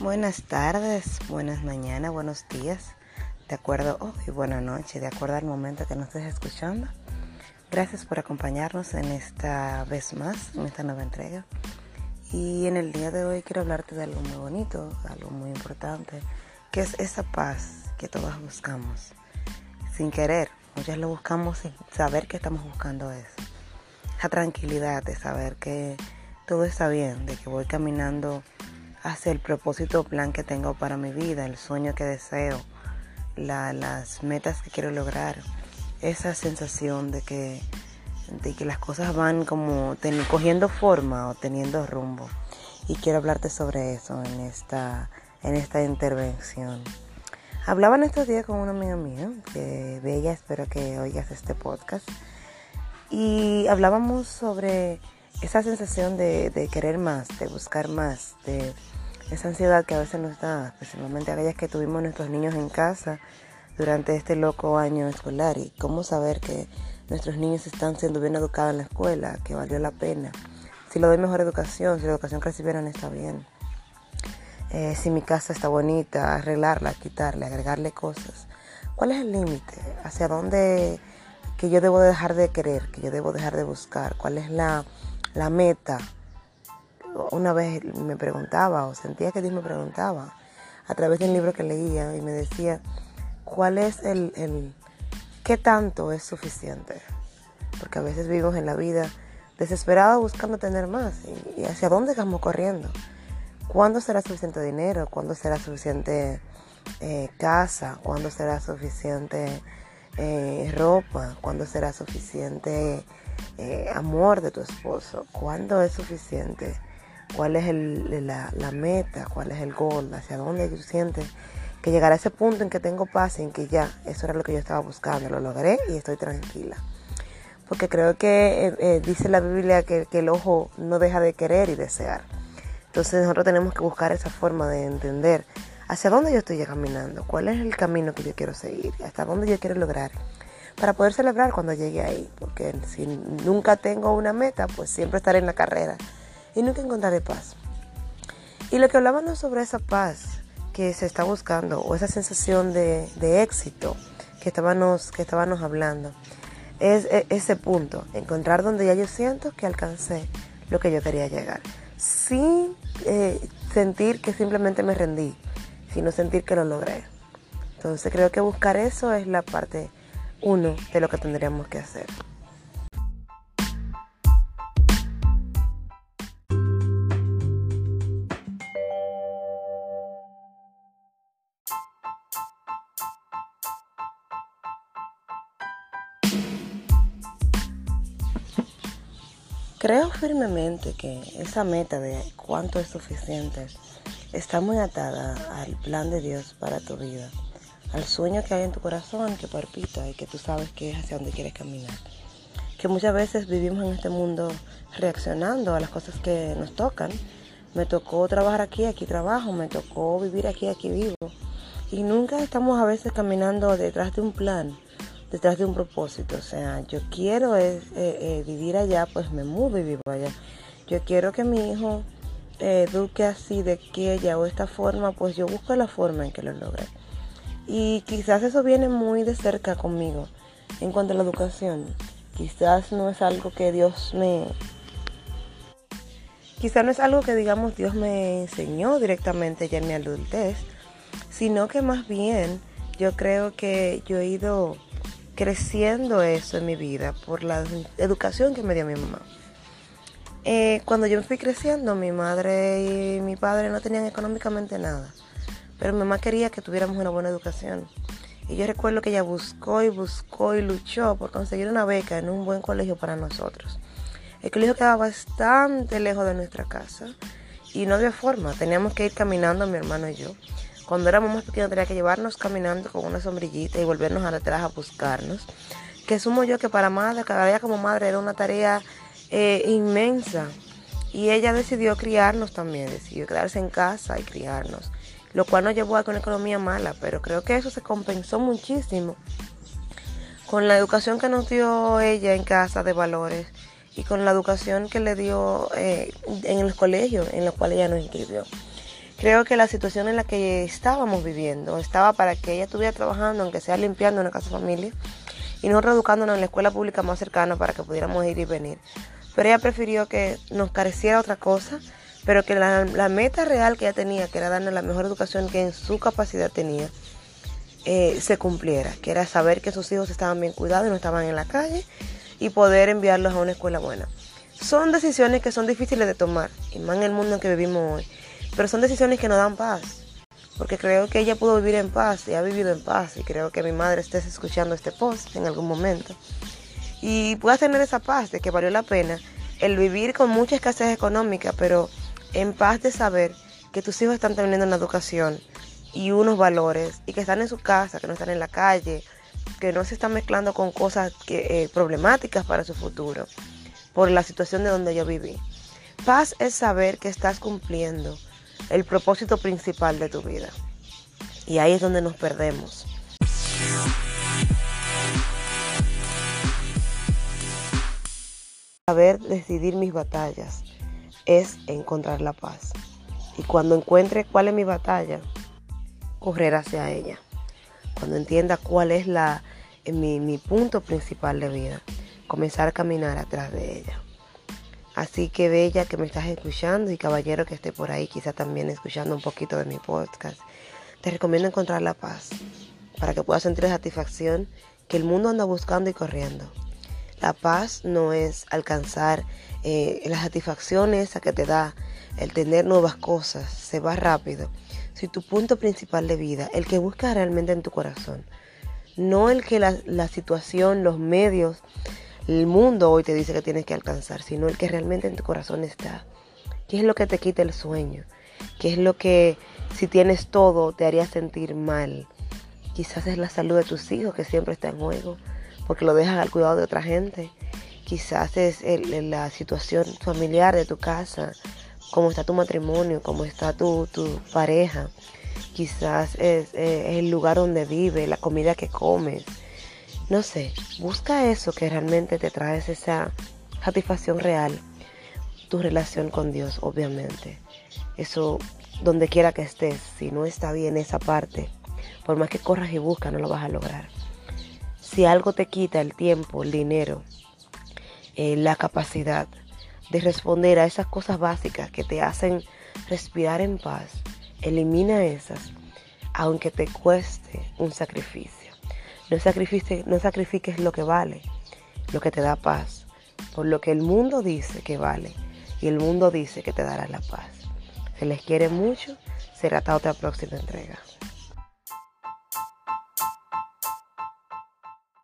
Buenas tardes, buenas mañanas, buenos días, de acuerdo, oh, y buena noche, de acuerdo al momento que nos estés escuchando. Gracias por acompañarnos en esta vez más, en esta nueva entrega. Y en el día de hoy quiero hablarte de algo muy bonito, algo muy importante, que es esa paz que todos buscamos. Sin querer, muchas lo buscamos sin saber que estamos buscando eso. La tranquilidad de saber que todo está bien, de que voy caminando hacia el propósito o plan que tengo para mi vida, el sueño que deseo, las metas que quiero lograr, esa sensación de que, de que las cosas van como cogiendo forma o teniendo rumbo. Y quiero hablarte sobre eso en esta, en esta intervención. Hablaba en estos días con una amiga mía, que bella, espero que oigas este podcast. Y hablábamos sobre esa sensación de, querer más, de buscar más, de esa ansiedad que a veces nos da, especialmente aquellas que tuvimos nuestros niños en casa durante este loco año escolar y cómo saber que nuestros niños están siendo bien educados en la escuela, que valió la pena, si le doy mejor educación, si la educación que recibieron está bien, eh, si mi casa está bonita, arreglarla, quitarle, agregarle cosas. ¿Cuál es el límite? ¿Hacia dónde que yo debo dejar de querer, que yo debo dejar de buscar? ¿Cuál es la, la meta una vez me preguntaba o sentía que Dios me preguntaba a través del libro que leía y me decía, ¿cuál es el, qué tanto es suficiente? Porque a veces vivimos en la vida desesperados buscando tener más y, hacia dónde estamos corriendo. ¿Cuándo será suficiente dinero? ¿Cuándo será suficiente eh, casa? ¿Cuándo será suficiente eh, ropa? ¿Cuándo será suficiente eh, amor de tu esposo? ¿Cuándo es suficiente? Cuál es la, meta, cuál es el gol, hacia dónde sientes que llegar a ese punto en que tengo paz, en que ya, eso era lo que yo estaba buscando, lo logré y estoy tranquila. Porque creo que eh, eh, dice la Biblia que, que, el ojo no deja de querer y desear. Entonces nosotros tenemos que buscar esa forma de entender hacia dónde yo estoy caminando, cuál es el camino que yo quiero seguir, hasta dónde yo quiero lograr, para poder celebrar cuando llegue ahí. Porque si nunca tengo una meta, pues siempre estaré en la carrera y nunca encontraré paz. Y lo que hablábamos sobre esa paz que se está buscando o esa sensación de, éxito que estábamos, que estábamos hablando es, e, ese punto, encontrar donde ya yo siento que alcancé lo que yo quería llegar, sin eh, sentir que simplemente me rendí, sino sentir que lo logré. Entonces creo que buscar eso es la parte uno de lo que tendríamos que hacer. Creo firmemente que esa meta de cuánto es suficiente está muy atada al plan de Dios para tu vida, al sueño que hay en tu corazón que palpita y que tú sabes que es hacia donde quieres caminar. Que muchas veces vivimos en este mundo reaccionando a las cosas que nos tocan. Me tocó trabajar aquí, aquí trabajo, me tocó vivir aquí, aquí vivo. Y nunca estamos a veces caminando detrás de un plan detrás de un propósito. O sea, yo quiero es, eh, eh, vivir allá, pues me mudo y vivo allá. Yo quiero que mi hijo eh, eduque así, de aquella o esta forma, pues yo busco la forma en que lo logre. Y quizás eso viene muy de cerca conmigo en cuanto a la educación. Quizás no es algo que Dios me... Quizás no es algo que digamos Dios me enseñó directamente ya en mi adultez, sino que más bien yo creo que yo he ido creciendo eso en mi vida por la educación que me dio mi mamá. Eh, cuando yo fui creciendo, mi madre y mi padre no tenían económicamente nada, pero mi mamá quería que tuviéramos una buena educación. Y yo recuerdo que ella buscó y buscó y luchó por conseguir una beca en un buen colegio para nosotros. El colegio quedaba bastante lejos de nuestra casa y no había forma, teníamos que ir caminando mi hermano y yo. Cuando éramos más pequeños tenía que llevarnos caminando con una sombrillita y volvernos a atrás a buscarnos. Que sumo yo que para madre, cada día como madre era una tarea eh, inmensa. Y ella decidió criarnos también, decidió quedarse en casa y criarnos. Lo cual nos llevó a una economía mala, pero creo que eso se compensó muchísimo con la educación que nos dio ella en casa de valores y con la educación que le dio eh, en el colegio en el cual ella nos inscribió. Creo que la situación en la que estábamos viviendo estaba para que ella estuviera trabajando, aunque sea limpiando una casa familia, y no reeducándonos en la escuela pública más cercana para que pudiéramos ir y venir. Pero ella prefirió que nos careciera otra cosa, pero que la, la meta real que ella tenía, que era darnos la mejor educación que en su capacidad tenía, eh, se cumpliera, que era saber que sus hijos estaban bien cuidados y no estaban en la calle y poder enviarlos a una escuela buena. Son decisiones que son difíciles de tomar, y más en el mundo en que vivimos hoy, pero son decisiones que nos dan paz, porque creo que ella pudo vivir en paz y ha vivido en paz, y creo que mi madre esté escuchando este post en algún momento, y pueda tener esa paz de que valió la pena el vivir con mucha escasez económica, pero en paz de saber que tus hijos están teniendo una educación y unos valores y que están en su casa, que no están en la calle, que no se están mezclando con cosas que, eh, problemáticas para su futuro por la situación de donde yo viví. Paz es saber que estás cumpliendo el propósito principal de tu vida. Y ahí es donde nos perdemos. Saber decidir mis batallas es encontrar la paz. Y cuando encuentre cuál es mi batalla, correr hacia ella. Cuando entienda cuál es mi, mi punto principal de vida, comenzar a caminar atrás de ella. Así que bella que me estás escuchando y caballero que esté por ahí, quizá también escuchando un poquito de mi podcast, te recomiendo encontrar la paz para que puedas sentir la satisfacción que el mundo anda buscando y corriendo. La paz no es alcanzar eh, la satisfacción esa que te da el tener nuevas cosas, se va rápido si tu punto principal de vida, el que buscas realmente en tu corazón, no el que la, situación, los medios, el mundo hoy te dice que tienes que alcanzar, sino el que realmente en tu corazón está. ¿Qué es lo que te quita el sueño? ¿Qué es lo que si tienes todo te haría sentir mal? Quizás es la salud de tus hijos que siempre está en juego, porque lo dejas al cuidado de otra gente. Quizás es la situación familiar de tu casa, cómo está tu matrimonio, cómo está tu, pareja. Quizás es, el lugar donde vive, la comida que comes. No sé, busca eso que realmente te trae esa satisfacción real. Tu relación con Dios, obviamente. Eso, donde quiera que estés, si no está bien esa parte, por más que corras y buscas, no lo vas a lograr. Si algo te quita el tiempo, el dinero, eh, la capacidad, de responder a esas cosas básicas que te hacen respirar en paz, elimina esas, aunque te cueste un sacrificio. No sacrifiques, lo que vale, lo que te da paz, por lo que el mundo dice que vale y el mundo dice que te dará la paz. Se les quiere mucho, será hasta otra próxima entrega.